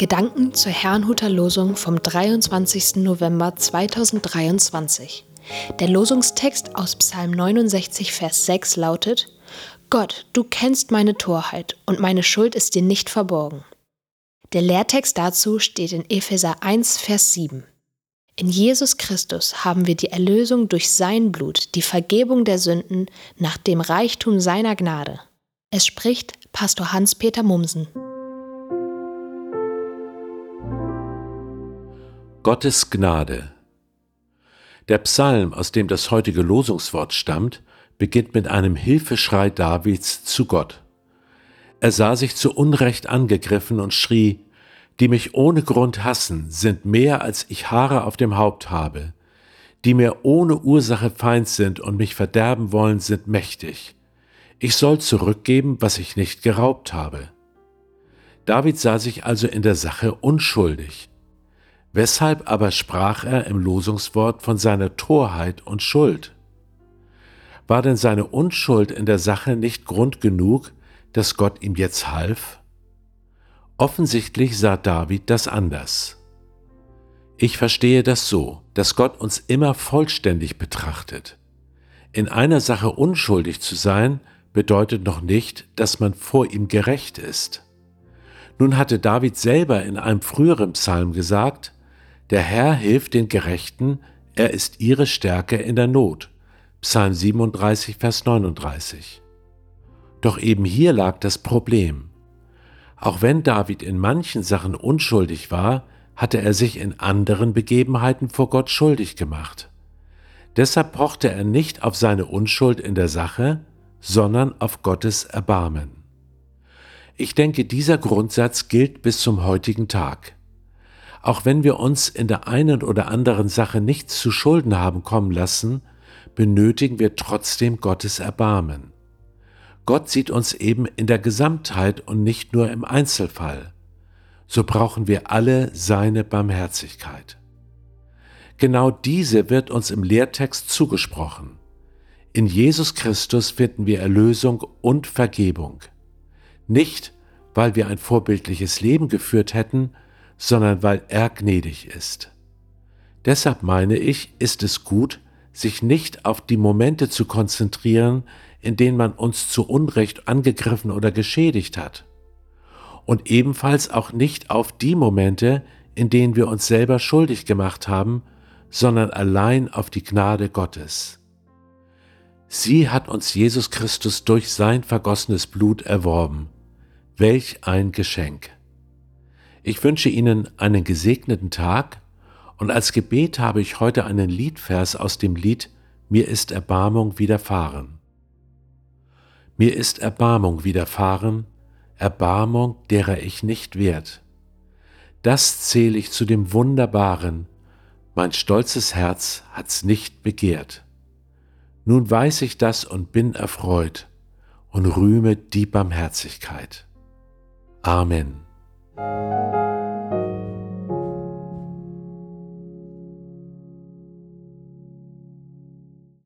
Gedanken zur Herrnhuter Losung vom 23. November 2023. Der Losungstext aus Psalm 69, Vers 6 lautet: Gott, du kennst meine Torheit und meine Schuld ist dir nicht verborgen. Der Lehrtext dazu steht in Epheser 1, Vers 7. In Jesus Christus haben wir die Erlösung durch sein Blut, die Vergebung der Sünden nach dem Reichtum seiner Gnade. Es spricht Pastor Hans-Peter Mumsen. Gottes Gnade. Der Psalm, aus dem das heutige Losungswort stammt, beginnt mit einem Hilfeschrei Davids zu Gott. Er sah sich zu Unrecht angegriffen und schrie, Die mich ohne Grund hassen, sind mehr als ich Haare auf dem Haupt habe. Die mir ohne Ursache Feind sind und mich verderben wollen, sind mächtig. Ich soll zurückgeben, was ich nicht geraubt habe. David sah sich also in der Sache unschuldig. Weshalb aber sprach er im Losungswort von seiner Torheit und Schuld? War denn seine Unschuld in der Sache nicht Grund genug, dass Gott ihm jetzt half? Offensichtlich sah David das anders. Ich verstehe das so, dass Gott uns immer vollständig betrachtet. In einer Sache unschuldig zu sein, bedeutet noch nicht, dass man vor ihm gerecht ist. Nun hatte David selber in einem früheren Psalm gesagt, der Herr hilft den Gerechten, er ist ihre Stärke in der Not. Psalm 37, Vers 39. Doch eben hier lag das Problem. Auch wenn David in manchen Sachen unschuldig war, hatte er sich in anderen Begebenheiten vor Gott schuldig gemacht. Deshalb pochte er nicht auf seine Unschuld in der Sache, sondern auf Gottes Erbarmen. Ich denke, dieser Grundsatz gilt bis zum heutigen Tag. Auch wenn wir uns in der einen oder anderen Sache nichts zu Schulden haben kommen lassen, benötigen wir trotzdem Gottes Erbarmen. Gott sieht uns eben in der Gesamtheit und nicht nur im Einzelfall. So brauchen wir alle seine Barmherzigkeit. Genau diese wird uns im Lehrtext zugesprochen. In Jesus Christus finden wir Erlösung und Vergebung. Nicht, weil wir ein vorbildliches Leben geführt hätten, sondern weil er gnädig ist. Deshalb meine ich, ist es gut, sich nicht auf die Momente zu konzentrieren, in denen man uns zu Unrecht angegriffen oder geschädigt hat. Und ebenfalls auch nicht auf die Momente, in denen wir uns selber schuldig gemacht haben, sondern allein auf die Gnade Gottes. Sie hat uns Jesus Christus durch sein vergossenes Blut erworben. Welch ein Geschenk! Ich wünsche Ihnen einen gesegneten Tag und als Gebet habe ich heute einen Liedvers aus dem Lied Mir ist Erbarmung widerfahren. Mir ist Erbarmung widerfahren, Erbarmung, derer ich nicht wert. Das zähle ich zu dem Wunderbaren, mein stolzes Herz hat's nicht begehrt. Nun weiß ich das und bin erfreut und rühme die Barmherzigkeit. Amen. Música